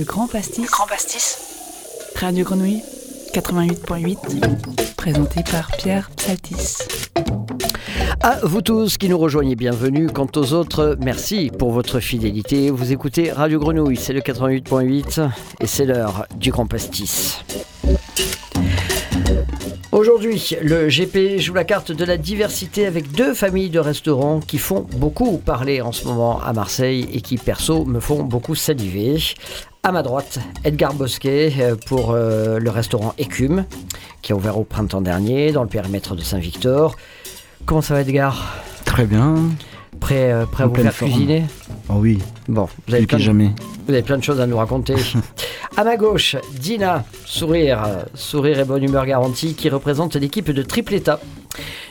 Le Grand Pastis. Grand Pastis. Radio Grenouille 88.8. Présenté par Pierre Psaltis. À vous tous qui nous rejoignez, bienvenue. Quant aux autres, merci pour votre fidélité. Vous écoutez Radio Grenouille, c'est le 88.8 et c'est l'heure du Grand Pastis. Aujourd'hui, le GP joue la carte de la diversité avec deux familles de restaurants qui font beaucoup parler en ce moment à Marseille et qui, perso, me font beaucoup saliver. À ma droite, Edgar Bosquet euh, pour euh, le restaurant Écume, qui a ouvert au printemps dernier dans le périmètre de Saint-Victor. Comment ça va, Edgar? Très bien. Prêt, euh, prêt à vous faire forme. cuisiner? Oh oui, Bon, vous avez, plein de, jamais. vous avez plein de choses à nous raconter. à ma gauche, Dina, sourire, sourire et bonne humeur garantie, qui représente l'équipe de Tripleta.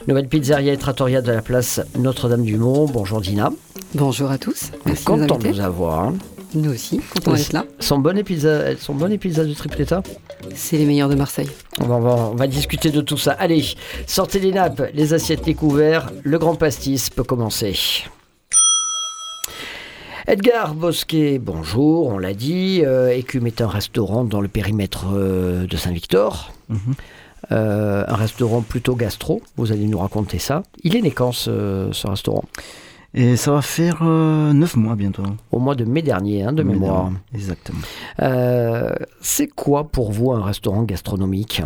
Nouvelle pizzeria et trattoria de la place Notre-Dame-du-Mont. Bonjour Dina. Bonjour à tous. Merci de nous Content de vous avoir. Nous aussi, content d'être là. Sont bonnes pizzas, sont bonnes les pizzas de Tripleta C'est les meilleurs de Marseille. on va, on va- on va discuter de tout ça. Allez, sortez les nappes, les assiettes, les couverts. Le grand pastis peut commencer. Edgar Bosquet, bonjour, on l'a dit. Euh, Écume est un restaurant dans le périmètre euh, de Saint-Victor. Mhm. Euh, un restaurant plutôt gastro, vous allez nous raconter ça. Il est né quand ce, ce restaurant? Et ça va faire euh, 9 mois bientôt. Au mois de mai dernier, hein, de mémoire. Exactement. Euh, C'est quoi pour vous un restaurant gastronomique?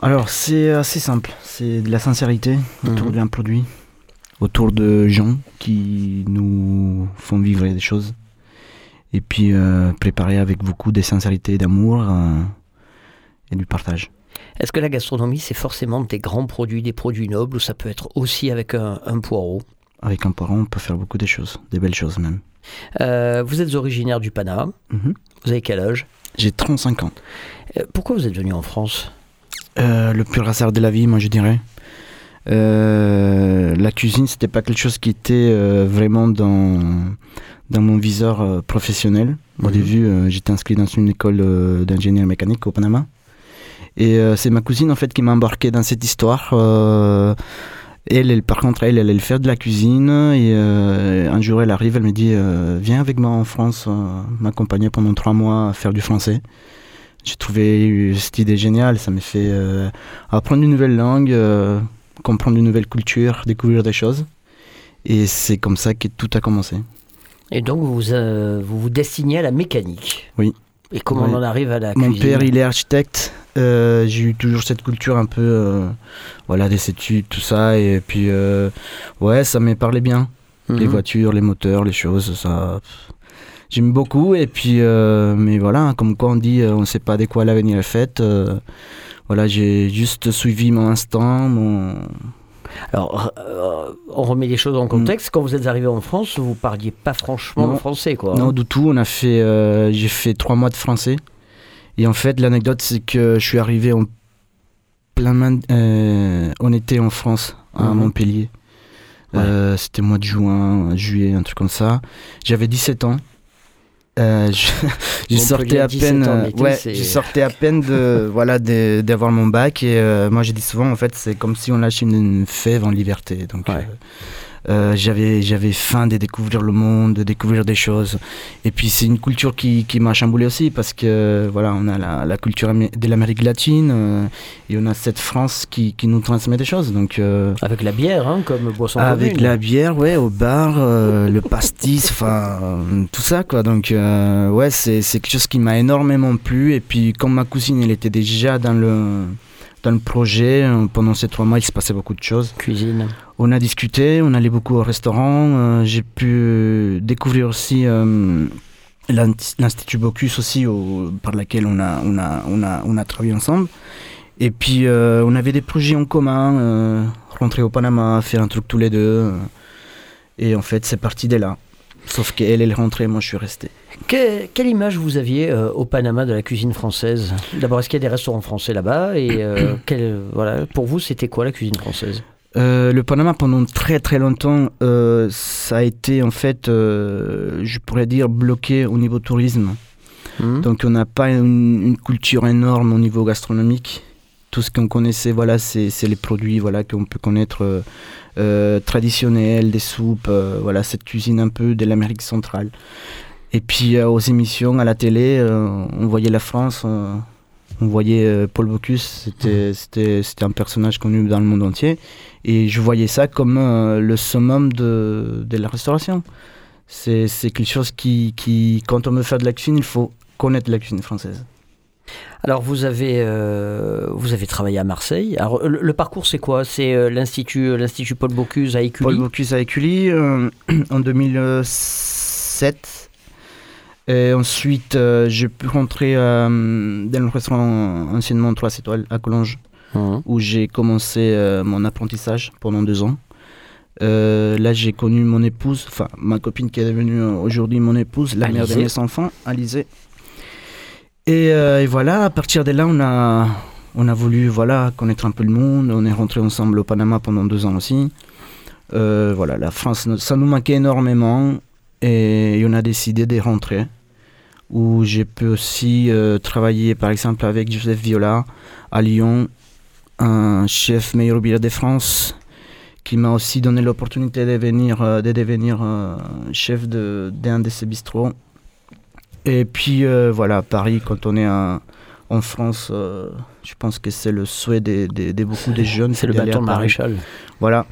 Alors, c'est assez simple. C'est de la sincérité autour Mhm. d'un produit, autour de gens qui nous font vivre des choses. Et puis, euh, préparer avec beaucoup de sincérité d'amour euh, et du partage. Est-ce que la gastronomie, c'est forcément des grands produits, des produits nobles, ou ça peut être aussi avec un, un poireau? Avec un parent, on peut faire beaucoup de choses, des belles choses même. Euh, Vous êtes originaire du Panama, Mhm. vous avez quel âge? J'ai 35 ans. Euh, Pourquoi vous êtes venu en France? Euh, le pur hasard de la vie, moi je dirais. La cuisine, c'était pas quelque chose qui était vraiment dans, dans mon viseur professionnel. Au Mhm. début, j'étais inscrit dans une école d'ingénieur mécanique au Panama. Et c'est ma cousine en fait qui m'a embarqué dans cette histoire. Euh, elle, elle, par contre, elle, elle allait faire de la cuisine. Et euh, un jour, elle arrive, elle me dit euh, Viens avec moi en France, euh, m'accompagner pendant trois mois à faire du français. J'ai trouvé cette idée géniale. Ça m'a fait euh, apprendre une nouvelle langue, euh, comprendre une nouvelle culture, découvrir des choses. Et c'est comme ça que tout a commencé. Et donc, vous, euh, vous vous destinez à la mécanique Oui. Et comment Oui. on en arrive à la Mon cuisine? père, il est architecte. Euh, j'ai eu toujours cette culture un peu, euh, voilà, des études, tout ça. Et puis, euh, ouais, ça m'est parlé bien. Les Mhm. voitures, les moteurs, les choses, ça. J'aime beaucoup. Et puis, mais voilà, hein, comme quoi on dit, on ne sait pas de quoi l'avenir est fait. voilà, j'ai juste suivi mon instinct, mon. Alors, euh, on remet les choses en contexte. Quand vous êtes arrivé en France, vous parliez pas franchement Mm. Non. français, quoi. Non, du tout. On a fait, euh, j'ai fait trois mois de français. Et en fait, l'anecdote, c'est que je suis arrivé en plein main, euh, on était en France, à Mhm. Montpellier. Ouais. Euh, C'était mois de juin, juillet, un truc comme ça. J'avais 17 ans. Euh, je, sortais à à 17 peine, ans, euh, ouais, je sortais à peine de, voilà, d'avoir mon bac et euh, moi j'ai dit souvent en fait c'est comme si on lâchait une, une fève en liberté. Donc Ouais. Euh, j'avais j'avais faim de découvrir le monde, de découvrir des choses. Et puis c'est une culture qui, qui m'a chamboulé aussi parce que voilà, on a la, la culture de l'Amérique latine euh, et on a cette France qui, qui nous transmet des choses. Donc euh, Avec la bière, hein, comme boisson avec commune. la bière, ouais, au bar, le pastis, enfin tout ça quoi. Donc ouais, c'est c'est quelque chose qui m'a énormément plu. Et puis comme ma cousine, elle était déjà dans le dans le projet euh, pendant ces trois mois, il se passait beaucoup de choses. Cuisine. On a discuté, on allait beaucoup au restaurant. euh, J'ai pu découvrir aussi euh, l'Institut Bocuse aussi, au- par laquelle on a, on, a, on, a, on a travaillé ensemble. Et puis euh, on avait des projets en commun, euh, rentrer au Panama, faire un truc tous les deux. euh, et en fait, c'est parti de là. Sauf qu'elle, elle est rentrée, moi je suis resté. Que- quelle image vous aviez euh, au Panama de la cuisine française? D'abord, est-ce qu'il y a des restaurants français là-bas? Et euh, quel- voilà, pour vous, c'était quoi la cuisine française? Euh, le Panama, pendant très très longtemps, euh, ça a été en fait, je pourrais dire, bloqué au niveau tourisme. Hmm Donc on n'a pas une, une culture énorme au niveau gastronomique. Tout ce qu'on connaissait, voilà, c'est les produits voilà, qu'on peut connaître traditionnels, des soupes, voilà, cette cuisine un peu de l'Amérique centrale. Et puis aux émissions, à la télé, on voyait la France, on, voyait Paul Bocuse, c'était, c'était, c'était un personnage connu dans le monde entier. Et je voyais ça comme le summum de, de la restauration. C'est, c'est quelque chose qui, qui, quand on veut faire de la cuisine, il faut connaître la cuisine française. Alors vous avez euh, vous avez travaillé à Marseille. Alors le, parcours c'est quoi? C'est euh, l'institut euh, l'institut Paul Bocuse à Écully? Paul Bocuse à Écully en 2007. Et ensuite j'ai pu rentrer dans le restaurant anciennement 3 étoiles à Collonges mmh. où j'ai commencé mon apprentissage pendant deux ans. là, j'ai connu mon épouse, enfin ma copine qui est devenue aujourd'hui mon épouse, la mère de mes enfants, Alizé. Euh, et, voilà, à partir de là, on a, on a voulu voilà, connaître un peu le monde. On est rentré ensemble au Panama pendant deux ans aussi. Euh, voilà, la France, ça nous manquait énormément et, on a décidé de rentrer. Où j'ai pu aussi euh, travailler par exemple avec Joseph Viola à Lyon, un chef meilleur bière de France qui m'a aussi donné l'opportunité de, devenir, de devenir chef d'un de, de ces bistrots et puis euh, voilà, Paris, quand on est en France, euh, je pense que c'est le souhait de, beaucoup des jeunes. C'est le bâton de maréchal. Voilà.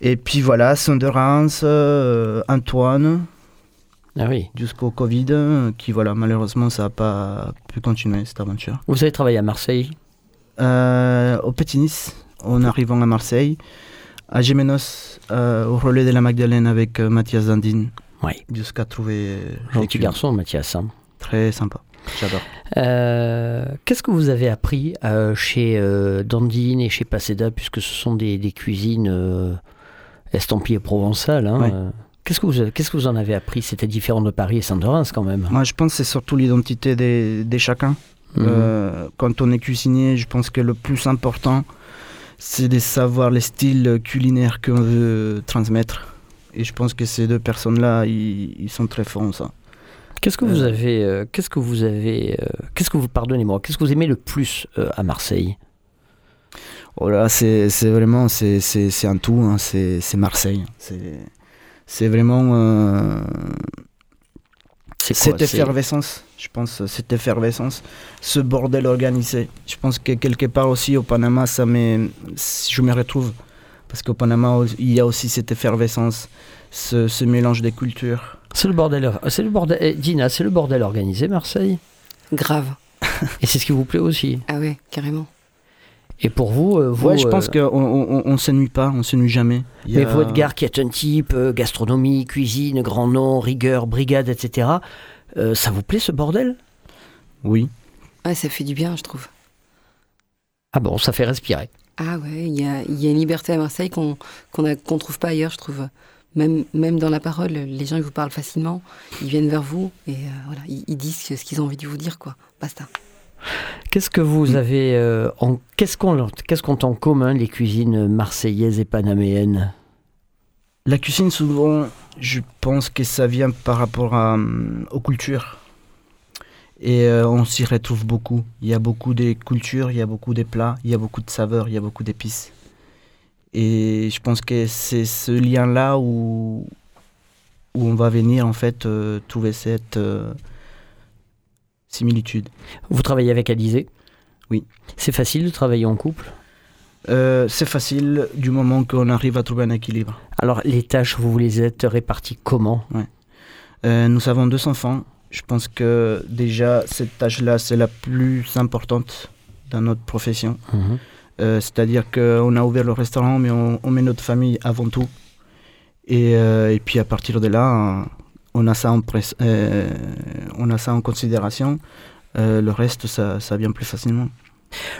Et puis voilà, euh, Antoine. Ah oui. Jusqu'au Covid, qui voilà, malheureusement, ça n'a pas pu continuer cette aventure. Vous avez travaillé à Marseille Au Petit Nice, en arrivant à Marseille. À Gémenos, au relais de la Magdalene avec Mathias Zandine. Oui. Jusqu'à trouver. Gentil garçon, Mathias. Hein. Très sympa. J'adore. Euh, qu'est-ce que vous avez appris euh, chez euh, Dandine et chez Paseda, puisque ce sont des, cuisines estampillées provençales hein, Qu'est-ce que, vous, qu'est-ce que vous en avez appris? C'était différent de Paris et Saint-Laurent quand même. Moi, je pense que c'est surtout l'identité des, des chacun. Mhm. quand on est cuisinier, je pense que le plus important, c'est de savoir les styles culinaires qu'on veut transmettre. Et je pense que ces deux personnes-là, ils, sont très forts en ça. Qu'est-ce que vous euh. avez, euh, qu'est-ce que vous avez, euh, qu'est-ce que vous, pardonnez-moi, qu'est-ce que vous aimez le plus à Marseille? Oh là, c'est vraiment, c'est un tout, hein, c'est Marseille. C'est vraiment cette effervescence, je pense, cette effervescence, ce bordel organisé. Je pense que quelque part aussi au Panama, ça je me retrouve. Parce qu'au Panama, il y a aussi cette effervescence, ce, mélange des cultures. C'est le bordel. C'est le bordel. Eh, Dina, c'est le bordel organisé, Marseille? Grave. Et c'est ce qui vous plaît aussi? Ah ouais, carrément. Et pour vous, euh, vous ouais, je pense euh, qu'on on, s'ennuie pas, on s'ennuie jamais. mais vous, Edgar, qui est un type euh, gastronomie, cuisine, grand nom, rigueur, brigade, etc. ça vous plaît ce bordel? Oui. Ouais, ça fait du bien, je trouve. Ah bon, ça fait respirer. Ah ouais, il y a, y a, une liberté à Marseille qu'on qu'on ne trouve pas ailleurs, je trouve. Même, même dans la parole, les gens ils vous parlent facilement, ils viennent vers vous et euh, voilà, ils, disent ce qu'ils ont envie de vous dire, quoi. Basta. Qu'est-ce que vous mm. avez euh, en qu'est-ce qu'on qu'est-ce qu'ont en commun les cuisines marseillaises et panaméennes? La cuisine souvent, je pense que ça vient par rapport à, euh, aux cultures. Et euh, on s'y retrouve beaucoup. Il y a beaucoup de cultures, il y a beaucoup de plats, il y a beaucoup de saveurs, il y a beaucoup d'épices. Et je pense que c'est ce lien-là où, où on va venir en fait euh, trouver cette euh, similitude. Vous travaillez avec Alizé? Oui. C'est facile de travailler en couple? C'est facile du moment qu'on arrive à trouver un équilibre. Alors les tâches, vous les êtes réparties comment? Ouais. Nous avons deux enfants je pense que déjà, cette tâche-là, c'est la plus importante dans notre profession. Mhm. Euh, c'est-à-dire qu'on a ouvert le restaurant, mais on, met notre famille avant tout. Et, euh, et, puis à partir de là, on a ça en, euh, on a ça en considération. le reste, ça, ça vient plus facilement.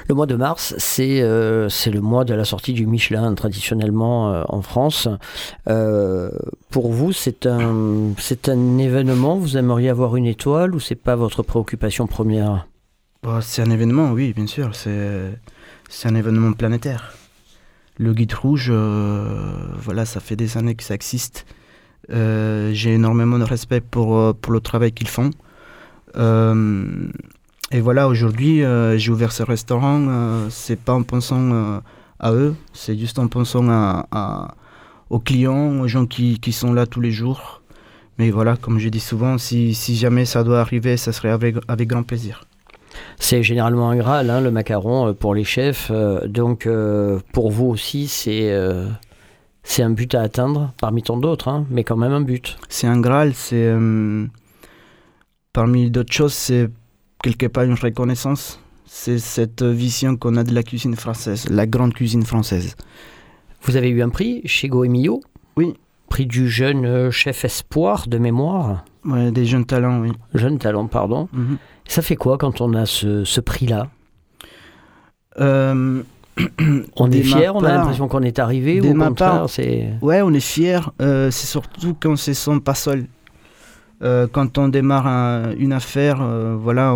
Le mois de mars, c'est euh, le mois de la sortie du Michelin traditionnellement euh, en France. Euh, pour vous, c'est un, un événement? Vous aimeriez avoir une étoile ou c'est pas votre préoccupation première? Bah, C'est un événement, oui, bien sûr. C'est un événement planétaire. Le guide rouge, voilà, ça fait des années que ça existe. J'ai énormément de respect pour, pour le travail qu'ils font. Et voilà, aujourd'hui, euh, j'ai ouvert ce restaurant. Euh, c'est pas en pensant euh, à eux, c'est juste en pensant à, aux clients, aux gens qui, qui, sont là tous les jours. Mais voilà, comme je dis souvent, si, si jamais ça doit arriver, ça serait avec, avec grand plaisir. C'est généralement un Graal, hein, le macaron, euh, pour les chefs. euh, donc, euh, pour vous aussi, c'est euh, c'est un but à atteindre, parmi tant d'autres, hein, mais quand même un but. C'est un Graal, c'est. euh, parmi d'autres choses, c'est quelque part une reconnaissance. C'est cette vision qu'on a de la cuisine française, la grande cuisine française. Vous avez eu un prix chez Goemio Oui. Prix du jeune euh, chef espoir de mémoire. Ouais, des jeunes talents, oui. Jeune talent, pardon. Mhm. Ça fait quoi quand on a ce, ce prix-là? Euh, On est fier, on a l'impression qu'on est arrivé, ou au c'est... Ouais, on est fiers. euh, c'est surtout quand on se sent pas seul. Euh, quand on démarre un- une affaire, euh, voilà,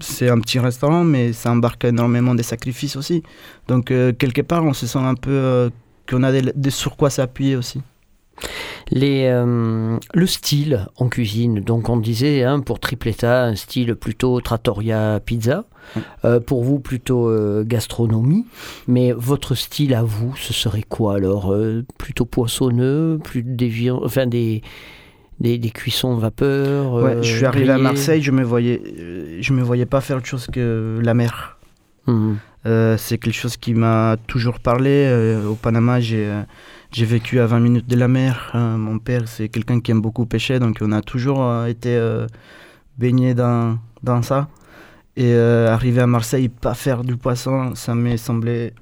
c'est un petit restaurant, mais ça embarque énormément des sacrifices aussi. Donc quelque part, on se sent un peu qu'on a des, des sur quoi s'appuyer aussi. Les, euh, le style en cuisine, donc on disait hein, pour Tripletta un style plutôt trattoria pizza. Euh, pour vous plutôt euh, gastronomie, mais votre style à vous, ce serait quoi alors Plutôt poissonneux, plus des, viandes- enfin des, des, des cuissons vapeur Ouais, je suis arrivé à Marseille, je me voyais, je me voyais pas faire autre chose que la mer. Euh, c'est quelque chose qui m'a toujours parlé. Au Panama, j'ai j'ai vécu à 20 minutes de la mer. Euh, mon père, c'est quelqu'un qui aime beaucoup pêcher, donc on a toujours euh, été euh, baigné dans, dans ça. Et arriver à Marseille, pas faire du poisson, ça m'est semblé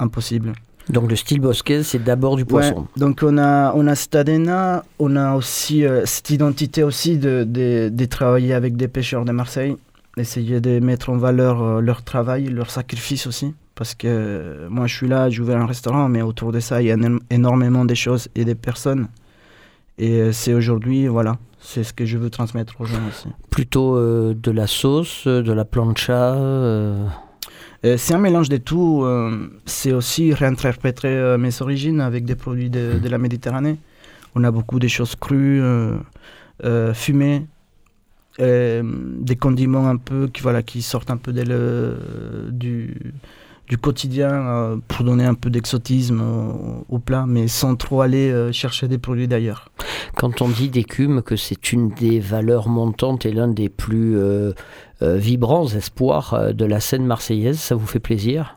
impossible. Donc le style bosquet, c'est d'abord du poisson. Ouais, donc on a, on a cette ADN, on a aussi cette identité aussi de, de, de travailler avec des pêcheurs de Marseille, essayer de mettre en valeur leur travail, leur sacrifice aussi. Parce que moi je suis là, j'ai ouvert un restaurant, mais autour de ça il y a énorm- énormément de choses et des personnes. Et euh, c'est aujourd'hui, voilà, c'est ce que je veux transmettre aux gens aussi. Plutôt euh, de la sauce, euh, de la plancha. euh, c'est un mélange de tout. c'est aussi réinterpréter mes origines avec des produits de, de la Méditerranée. On a beaucoup de choses crues, euh, fumées, des condiments un peu qui, voilà, qui sortent un peu de le- du, du quotidien euh, pour donner un peu d'exotisme au, au plat, mais sans trop aller euh, chercher des produits d'ailleurs. Quand on dit d'écume que c'est une des valeurs montantes et l'un des plus euh, vibrants espoirs de la scène marseillaise, ça vous fait plaisir?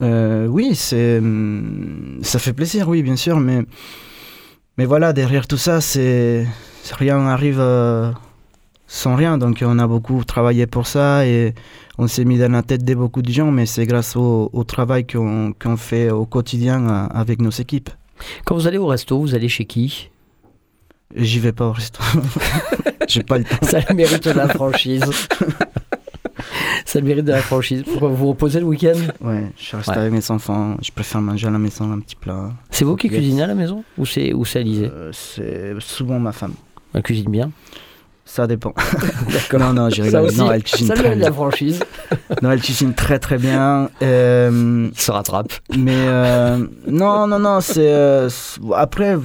Oui, c'est, hum, ça fait plaisir, oui, bien sûr, mais, mais voilà, derrière tout ça, c'est, rien n'arrive sans rien. Donc, on a beaucoup travaillé pour ça et on s'est mis dans la tête de beaucoup de gens, mais c'est grâce au, au travail qu'on, fait au quotidien euh, avec nos équipes. Quand vous allez au resto, vous allez chez qui? J'y vais pas au resto. J'ai pas le temps. Ça le mérite de la franchise. ça le mérite de la franchise. Pourquoi vous vous reposez le week-end? Ouais, je reste Ouais. avec mes enfants. Je préfère manger à la maison un petit plat. C'est vous qui cuisinez à la maison? Ou c'est ou c'est Alizé? Euh, c'est souvent ma femme. Elle cuisine bien? Ça dépend. D'accord. Non, non, j'ai rigolé. Non, elle ça le très de la bien. franchise. Non, elle très très bien. Euh, Il se rattrape. mais euh, non, non, non, c'est. euh, après,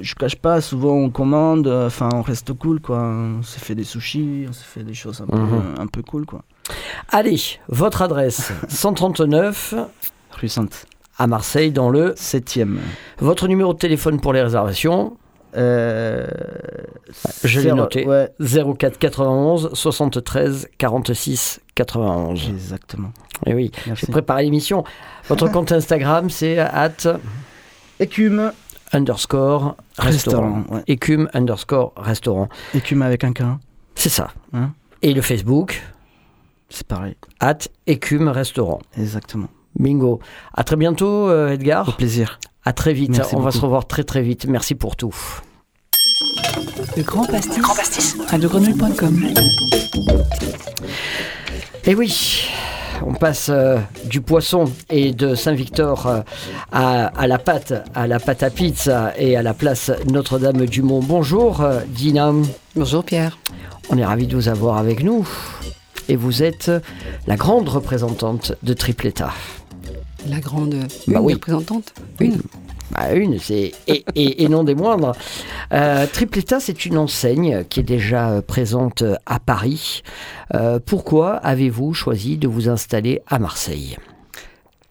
je cache pas, souvent on commande, euh, enfin on reste cool quoi. On se fait des sushis, on se fait des choses un peu, Mhm. un peu cool quoi. Allez, votre adresse 139 Rue Sainte. à Marseille dans le. Septième. Votre numéro de téléphone pour les réservations Euh, Je l'ai noté. Ouais, 04 91 73 46 91. exactement. Et oui, Merci. j'ai préparé l'émission. Votre compte Instagram, c'est at Écume, underscore restaurant. restaurant. Ouais. Écume underscore restaurant. Écume avec un K, C'est ça. Hein Et le Facebook, c'est pareil. at écume restaurant. Exactement. Bingo. À très bientôt, euh, Au Edgar. plaisir. À très vite. Merci On va se revoir très très vite. Merci pour tout. Le Grand Pastis. radiogrenouille.com. Et oui, on passe euh, du poisson et de Saint-Victor euh, à, à la pâte, à la pâte à pizza et à la place Notre-Dame-du-Mont. Bonjour euh, Dina, Bonjour Pierre. on est ravis de vous avoir avec nous. Et vous êtes la grande représentante de Tripletta. La grande Bah une oui. représentante. Une. Bah, une, c'est et, et- et non des moindres. Euh, Tripletta, c'est une enseigne qui est déjà euh, présente euh, à Paris. Euh, pourquoi avez-vous choisi de vous installer à Marseille?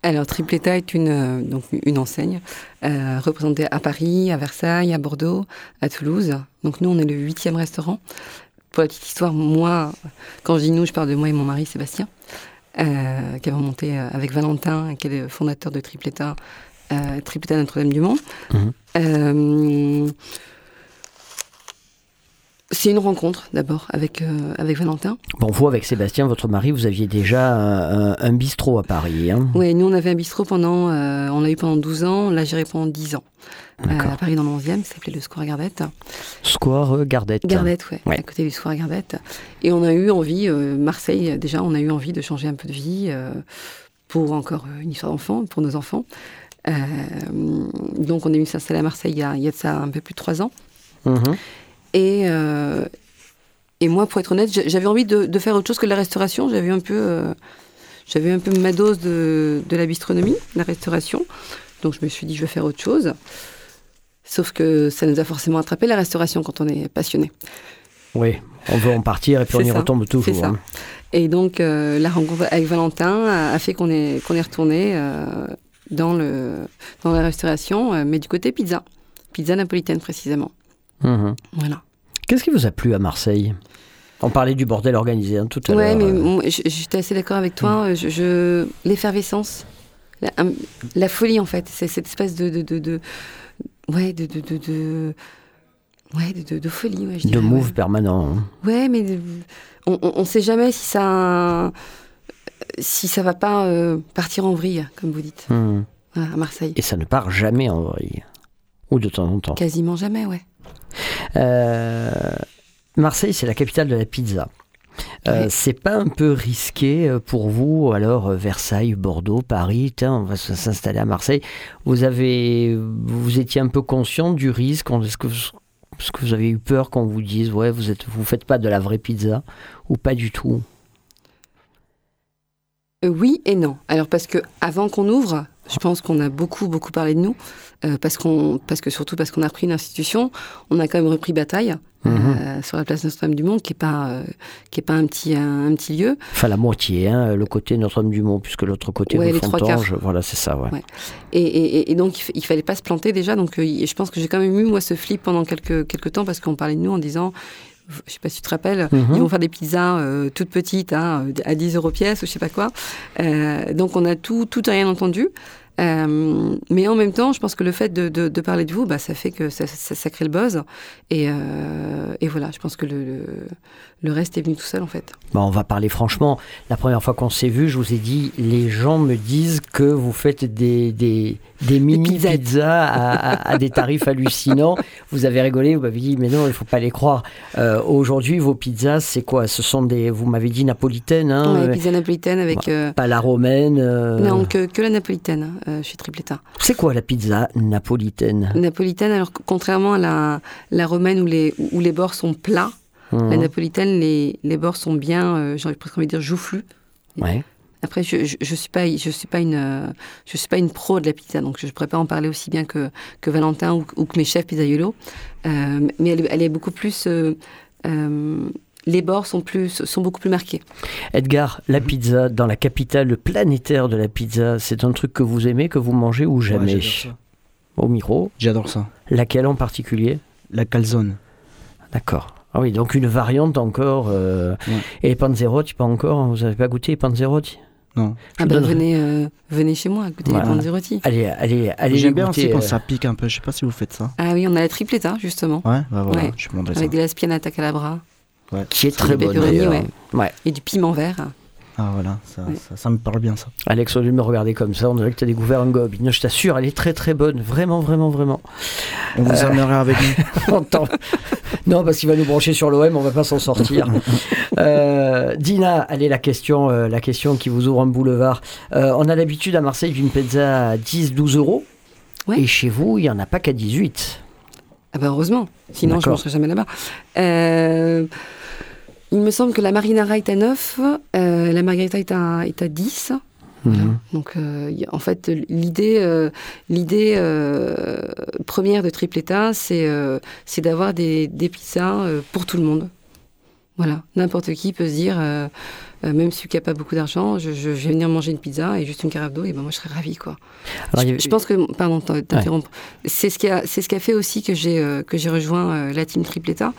Alors, Tripleta est une, euh, donc une enseigne euh, représentée à Paris, à Versailles, à Bordeaux, à Toulouse. Donc, nous, on est le huitième restaurant. Pour la petite histoire, moi, quand je dis nous, je parle de moi et mon mari Sébastien, euh, qui avons monté euh, avec Valentin, qui est le fondateur de Tripleta, euh, Tripleta Notre-Dame-du-Mont. Mhm. Euh, c'est une rencontre d'abord avec, euh, avec Valentin. Bon, vous, avec Sébastien, votre mari, vous aviez déjà un, un- bistrot à Paris. Hein? Oui, nous on avait un bistrot pendant, euh, on l'a eu pendant 12 ans, l'a géré pendant 10 ans. Euh, à Paris dans le 11e, ça s'appelait le Square Gardette. Square euh, Gardette. Gardette, ouais, Ouais. à côté du Square Gardette. Et on a eu envie, euh, Marseille, déjà, on a eu envie de changer un peu de vie euh, pour encore euh, une histoire d'enfant, pour nos enfants. Euh, donc on est venu s'installer à Marseille il y, a, il y a de ça un peu plus de 3 ans. Mhm. Et, euh, et moi, pour être honnête, j'a- j'avais envie de, de faire autre chose que la restauration. J'avais un peu, euh, j'avais un peu ma dose de, de la bistronomie, la restauration. Donc je me suis dit, je vais faire autre chose. Sauf que ça nous a forcément attrapé la restauration quand on est passionné. Oui, on veut en partir et puis on y ça, retombe toujours. ça. hein. Et donc euh, la rencontre avec Valentin a, a fait qu'on est, qu'on est retourné dans, le, dans la restauration, mais du côté pizza. Pizza napolitaine précisément. Mhm. Voilà. Qu'est-ce qui vous a plu à Marseille? On parlait du bordel organisé hein, tout à Ouais, l'heure. mais euh. j'étais assez d'accord avec toi. euh, Je, je- l'effervescence, la, folie en fait, c'est cette espèce de, de, de, de- ouais, de, de, de, de- ouais, de, de- de folie, ouais, je de dirais, move ouais. permanent. hein. Ouais, mais de- on, on sait jamais si ça, si ça va pas euh, partir en vrille, comme vous dites, voilà, à Marseille. Et ça ne part jamais en vrille. Ou de temps en temps. Quasiment jamais, ouais. Euh, Marseille, c'est la capitale de la pizza. Euh. C'est pas un peu risqué euh, pour vous alors Versailles, Bordeaux, Paris, on va s'installer à Marseille. Vous avez, vous étiez un peu conscient du risque. Est-ce que, que vous avez eu peur qu'on vous dise ouais vous êtes, vous faites pas de la vraie pizza ou pas du tout? Oui et non. Alors parce que avant qu'on ouvre, je pense qu'on a beaucoup beaucoup parlé de nous, euh, parce qu'on, parce que surtout parce qu'on a repris une institution, on a quand même repris bataille Mhm. euh, sur la place Notre-Dame-du-Mont, qui est pas euh, qui est pas un petit un, un petit lieu. Enfin la moitié, hein, le côté Notre-Dame-du-Mont, puisque l'autre côté Ouais, trois Fontange, voilà c'est ça. Ouais. Ouais. Et, et- donc il, il fallait pas se planter déjà. Donc je pense que j'ai quand même eu moi ce flip pendant quelques quelques temps parce qu'on parlait de nous en disant je sais pas si tu te rappelles, Mhm. ils vont faire des pizzas euh, toutes petites hein, à 10 euros pièce ou je sais pas quoi. Euh, donc on a tout, tout rien entendu. Euh, mais en même temps, je pense que le fait de, de- de parler de vous, bah, ça fait que ça, ça- ça crée le buzz. Et, euh, et voilà, je pense que le, le, le reste est venu tout seul en fait. Bon, on va parler franchement. La première fois qu'on s'est vu, je vous ai dit, les gens me disent que vous faites des, des, des mini pizzas à, à- à des tarifs hallucinants. Vous avez rigolé, vous m'avez dit, mais non, il faut pas les croire. Euh, Aujourd'hui, vos pizzas, c'est quoi? Ce sont des, vous m'avez dit napolitaines, hein, Ouais, euh, pizza napolitaine avec. euh, pas la romaine. euh, Non, que, que la napolitaine. je suis tripleta. C'est quoi la pizza napolitaine? Napolitaine, alors contrairement à la, la romaine où les, où les bords sont plats, la napolitaine, les, les bords sont bien, j'ai presque envie de dire joufflus. ouais. Après, je, je, je suis pas, je suis pas une, je suis pas une pro de la pizza, donc je ne pourrais pas en parler aussi bien que, que Valentin ou, ou que mes chefs pizzaiolo. Euh, mais elle, elle est beaucoup plus, euh, euh, les bords sont plus, sont beaucoup plus marqués. Edgar, la pizza dans la capitale planétaire de la pizza, c'est un truc que vous aimez, que vous mangez ou jamais? Ouais, j'adore ça. Au micro J'adore ça. Laquelle en particulier? La calzone. D'accord. Ah oui, donc une variante encore. euh, Ouais. Et les panzerotti, pas encore Vous n'avez pas goûté les panzerotti? Non. Ah bah, venez, euh, venez chez moi, goûter Voilà. les panzerotti. Allez, allez, allez J'aime bien aussi quand euh, ça pique un peu. Je sais pas si vous faites ça. Ah oui, on a la tripleta, justement, Ouais, bah voilà, Ouais. je vous montrerai ça. avec de la spianata calabra qui est très bonne ouais. Ouais. et du piment vert. Ah voilà, ça, Ouais. ça, ça me parle bien ça. Alex, au lieu de me regarder comme ça, on dirait que tu as découvert un gobe. Non, je t'assure, elle est très très bonne. Vraiment, vraiment, vraiment. On vous amènera avec nous. Non, parce qu'il va nous brancher sur l'OM, on va pas s'en sortir. Euh, Dina, allez, la question, euh, la question qui vous ouvre un boulevard. Euh, on a l'habitude à Marseille d'une pizza à 10-12 euros. Ouais. Et chez vous, il n'y en a pas qu'à 18. Ah bah heureusement, sinon je ne mangerai jamais là-bas. Euh, il me semble que la marinara est à 9, euh, la margarita est à, est à 10. Mhm. Donc euh, en fait, l'idée euh, l'idée euh, première de Tripleta, c'est c'est d'avoir des, des pizzas pour tout le monde. Voilà, n'importe qui peut se dire, même celui qui n'a pas beaucoup d'argent, je, je- je vais venir manger une pizza et juste une carafe d'eau, et ben moi je serais ravie quoi. Alors, je, pense que, pardon, t'interrompre, c'est ce qui a, c'est ce qui a fait aussi que j'ai que j'ai rejoint la team Tripleta.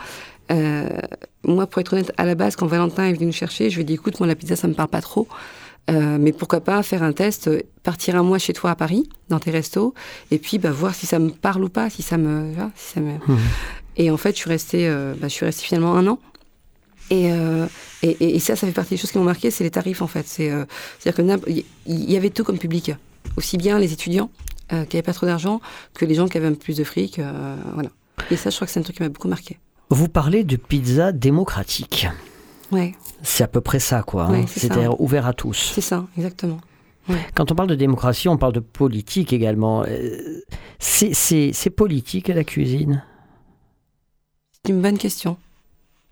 Moi, pour être honnête, à la base, quand Valentin est venu nous chercher, je lui ai dit, écoute, moi la pizza ça me parle pas trop, Euh, mais pourquoi pas faire un test, euh, partir un mois chez toi à Paris, dans tes restos, et puis bah, voir si ça me parle ou pas, si ça me, si ça me... Mhm. Et en fait, je suis restée, euh, bah, je suis restée finalement un an. Et, euh, et, ça, ça fait partie des choses qui m'ont marqué, c'est les tarifs en fait. C'est, euh, c'est-à-dire que n'imp- il y, y avait tout comme public, aussi bien les étudiants euh, qui n'avaient pas trop d'argent que les gens qui avaient un peu plus de fric, euh, voilà. Et ça, je crois que c'est un truc qui m'a beaucoup marqué. Vous parlez de pizza démocratique. Ouais, C'est à peu près ça, quoi. hein. Ouais. C'est-à-dire ouvert à tous. c'est ça, exactement. Quand on parle de démocratie, on parle de politique également. Euh, C'est politique la cuisine? C'est une bonne question.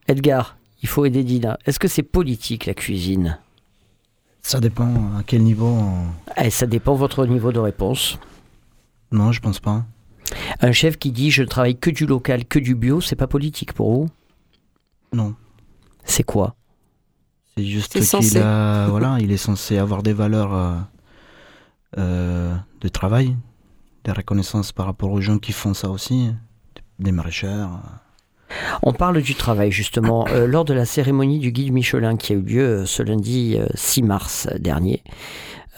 Edgar, il faut aider Dina. Est-ce que c'est politique la cuisine? Ça dépend à quel niveau. on- Eh, Ça dépend de votre niveau de réponse. Non, je pense pas. Un chef qui dit je ne travaille que du local, que du bio, c'est pas politique pour vous? Non. C'est quoi C'est juste qu'il a, voilà, il est censé avoir des valeurs euh, euh, de travail, de reconnaissance par rapport aux gens qui font ça aussi, des maraîcheurs. On parle du travail justement euh, lors de la cérémonie du guide Michelin qui a eu lieu euh, ce lundi euh, 6 mars dernier.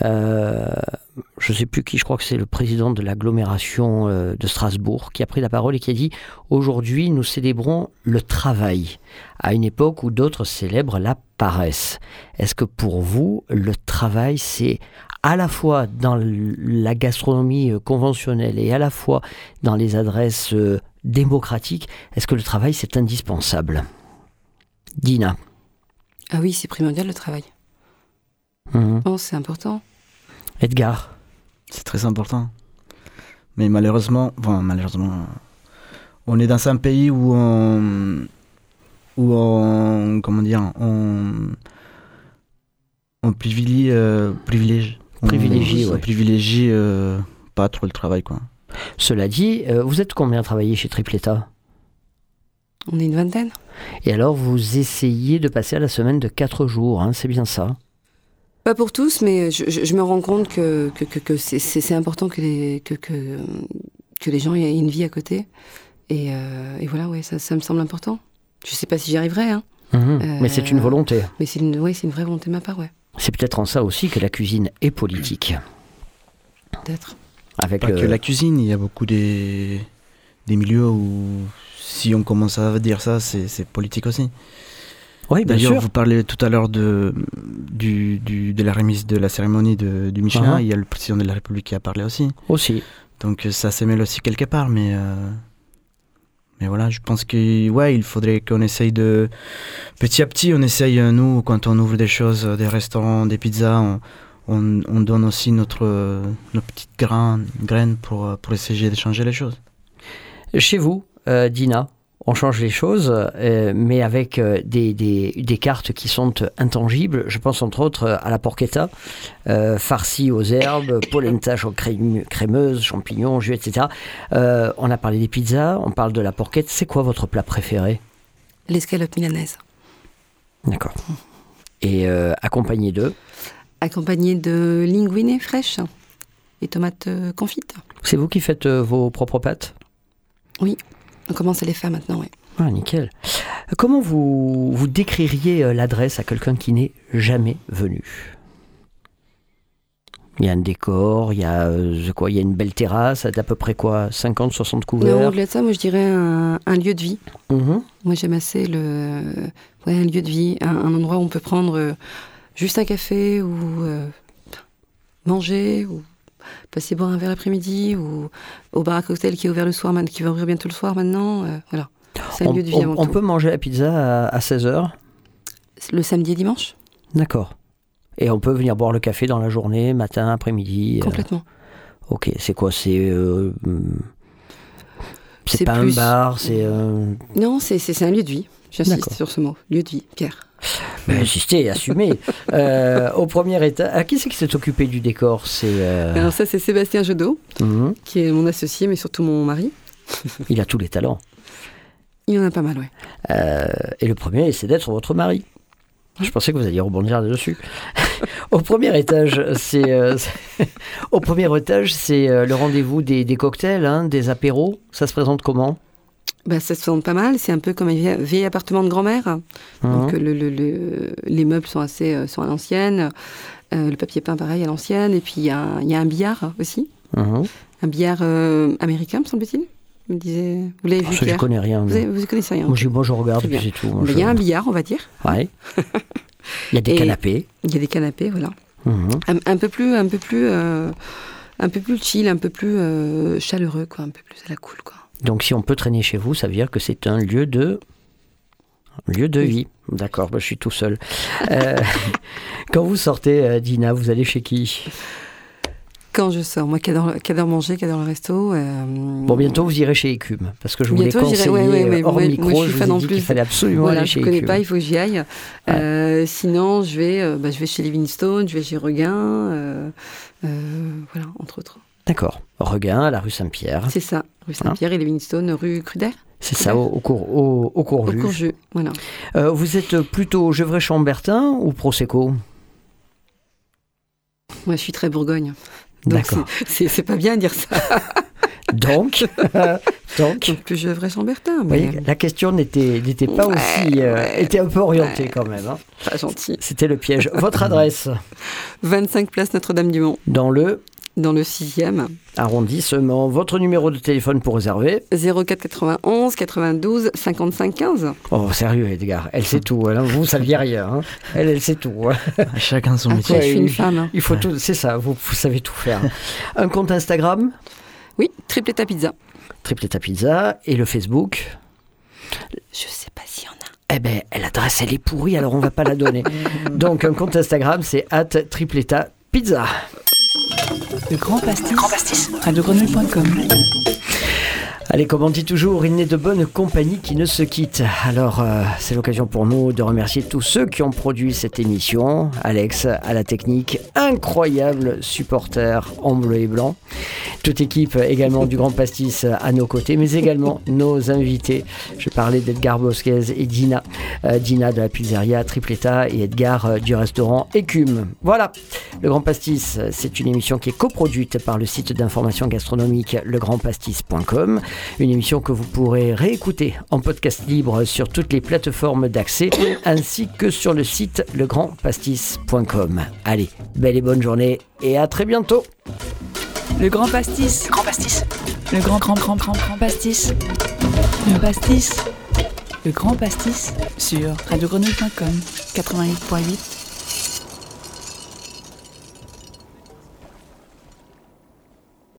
Euh, je ne sais plus qui, je crois que c'est le président de l'agglomération euh, de Strasbourg qui a pris la parole et qui a dit aujourd'hui nous célébrons le travail à une époque où d'autres célèbrent la paresse. Est-ce que pour vous le travail c'est à la fois dans la gastronomie euh, conventionnelle et à la fois dans les adresses démocratiques est-ce que le travail, c'est indispensable? Dina. Ah oui, c'est primordial le travail. Mhm. Que c'est important. Edgar. C'est très important. Mais malheureusement, bon, malheureusement, on est dans un pays où on, où on, comment dire, on, on privilégie, euh, privilège, on- Privilégie, on ouais. privilégie euh, pas trop le travail, quoi. Cela dit, euh, vous êtes combien à travailler chez Tripleta On est une vingtaine. Et alors, vous essayez de passer à la semaine de 4 jours, hein, c'est bien ça? Pas pour tous, mais je, je- je me rends compte que, que, que, que c'est- c'est c'est important que les, que, que, que les gens aient une vie à côté. Et, euh, et voilà, ouais, ça, ça me semble important. Je sais pas si j'y arriverai, hein, Mhm. Mais c'est une Euh, volonté. mais c'est une, ouais, c'est une vraie volonté de ma part, ouais, C'est peut-être en ça aussi que la cuisine est politique. peut-être. Avec Pas le- que la cuisine, il y a beaucoup des, des milieux où, si on commence à dire ça, c'est c'est politique aussi. Oui, bien D'ailleurs, sûr. vous parlez tout à l'heure de, du, du- de la remise de la cérémonie de, du Michelin. Ah. Il y a le président de la République qui a parlé aussi. Aussi. Donc euh, ça se mêle aussi quelque part, mais euh, mais voilà, je pense que ouais, il faudrait qu'on essaye de petit à petit, on essaye euh, nous quand on ouvre des choses, des restaurants, des pizzas, on, on, on donne aussi notre nos petites graines, graines pour pour essayer de changer les choses. Chez vous, euh, Dina, on change les choses, euh, mais avec euh, des, des, des cartes qui sont intangibles. Je pense entre autres à la porchetta, euh, farcie aux herbes, polenta crémeuse, champignons, jus, etc. Euh, on a parlé des pizzas, on parle de la porchetta. C'est quoi votre plat préféré? L'escalope milanaise, D'accord. Et accompagné de? Accompagnée de linguine fraîche et tomates confites. C'est vous qui faites vos propres pâtes? On commence à les faire maintenant, ouais. Ah, nickel. Comment vous, vous décririez euh, l'adresse à quelqu'un qui n'est jamais venu? Il y a un décor, il y a euh, quoi Il y a une belle terrasse, d'à peu près quoi 50, 60 Mais couverts? au-delà de ça, moi je dirais un, un lieu de vie. Mhm. Moi j'aime assez le, ouais, un lieu de vie, un, un endroit où on peut prendre euh, juste un café ou euh, manger ou passer boire un verre l'après-midi ou au bar à cocktail qui est ouvert le soir, qui va ouvrir bientôt le soir maintenant. euh, voilà, c'est un On, lieu de vie on- avant on tout. peut manger la pizza à, 16h Le samedi et dimanche, D'accord. Et on peut venir boire le café dans la journée, matin, après-midi euh, complètement. Ok, c'est quoi? C'est. euh, c'est C'est pas plus- un bar, c'est. Non, c'est un lieu de vie. J'insiste sur ce mot, lieu de vie, Pierre. Mais insistez, assumez. Euh, au premier état, à qui c'est qui s'est occupé du décor C'est. euh, Alors ça c'est Sébastien Jodot, mhm. qui est mon associé, mais surtout mon mari. Il a tous les talents. Il y en a pas mal, oui. Euh, et le premier, c'est d'être votre mari. Je pensais que vous alliez rebondir là-dessus. au premier étage, c'est euh, au premier étage, c'est euh, le rendez-vous des, des cocktails, hein, des apéros. Ça se présente comment? Bah, ça se présente pas mal. C'est un peu comme un vieil, vieil appartement de grand-mère. Donc Mhm. le, le- le- les meubles sont assez euh, sont à l'ancienne. Euh, le papier peint pareil à l'ancienne. Et puis il y, a un- il y a un billard aussi. Mhm. Un billard euh, américain, me semble-t-il. Me disait. Vous l'avez vu Ça, je connais rien. vous, avez- vous connaissez rien. Moi, je, moi, je regarde, bien. c'est tout. Bah, je- Il y a un billard, on va dire. Ouais. Il y a des Et- canapés. Il y a des canapés, voilà. Mhm. Un, un peu plus, un peu plus, euh, un peu plus chill, un peu plus chaleureux, quoi. Un peu plus à la cool, quoi. Donc, si on peut traîner chez vous, ça veut dire que c'est un lieu de lieu de vie. D'accord, bah, je suis tout seul. Euh, quand vous sortez, euh, Dina, vous allez chez qui? Quand je sors, moi qui adore, qui adore manger, qui adore le resto. euh, Bon, bientôt vous irez chez Écume, parce que je voulais Bientôt, j'irai, conseiller ouais, ouais, ouais, hors moi- moi, micro, je suis je, fan vous ai dit plus. qu'il fallait absolument Voilà, aller je chez connais pas, il faut que j'y aille. Euh, sinon, je vais, bah, je vais chez Livingstone, je vais chez Regain, voilà, entre autres. D'accord. Regain, à la rue Saint-Pierre. C'est ça, rue Saint-Pierre et Livingstone, rue Cruder, C'est ça, au, au cours, au, au au Courvu. Courjus, voilà. Euh, vous êtes plutôt Gevrey-Chambertin ou Prosecco? Moi, je suis très Bourgogne. D'accord. c'est- pas bien de dire ça. Donc, donc, Donc, plus je vrai Chambertin, mais voyez, la question n'était n'était pas Ouais, aussi... euh, ouais, était un peu orientée ouais. quand même. hein. pas gentil. C'était le piège. Votre adresse? 25 place Notre-Dame-du-Mont, dans le dans le 6e, arrondissement. Votre numéro de téléphone pour réserver 04 91 92 55 15. Oh, sérieux, Edgar, elle sait tout. hein. Vous, ça saviez rien. hein. Elle, elle sait tout. Chacun son Après, métier. je suis une femme. hein. Il faut tout, c'est ça, vous, vous savez tout faire. Un compte Instagram, Oui, tripletta pizza. Tripleta Pizza, et le Facebook? Je sais pas s'il y en a. Eh ben, l'adresse, elle est pourrie, alors on va pas la donner. Donc, un compte Instagram, c'est at Tripleta Pizza. Le Grand Pastis. radiogrenouille.com. Allez, comme on dit toujours, il n'est de bonne compagnie qui ne se quitte. Alors, euh, c'est l'occasion pour nous de remercier tous ceux qui ont produit cette émission. Alex à la technique, incroyable supporter en bleu et blanc. Toute équipe également du Grand Pastis à nos côtés, mais également nos invités. Je parlais d'Edgar Bosquez et Dina. Euh, Dina de la pizzeria Tripleta et Edgar euh, du restaurant Écume. Voilà, le Grand Pastis, c'est une émission qui est coproduite par le site d'information gastronomique legrandpastis.com. Une émission que vous pourrez réécouter en podcast libre sur toutes les plateformes d'accès ainsi que sur le site legrandpastis.com. Allez, belle et bonne journée et à très bientôt. Le Grand Pastis. Grand Pastis. Le Grand Grand Grand Grand Grand Pastis. Le Pastis. Le Grand Pastis sur radiogrenouille.com 88.8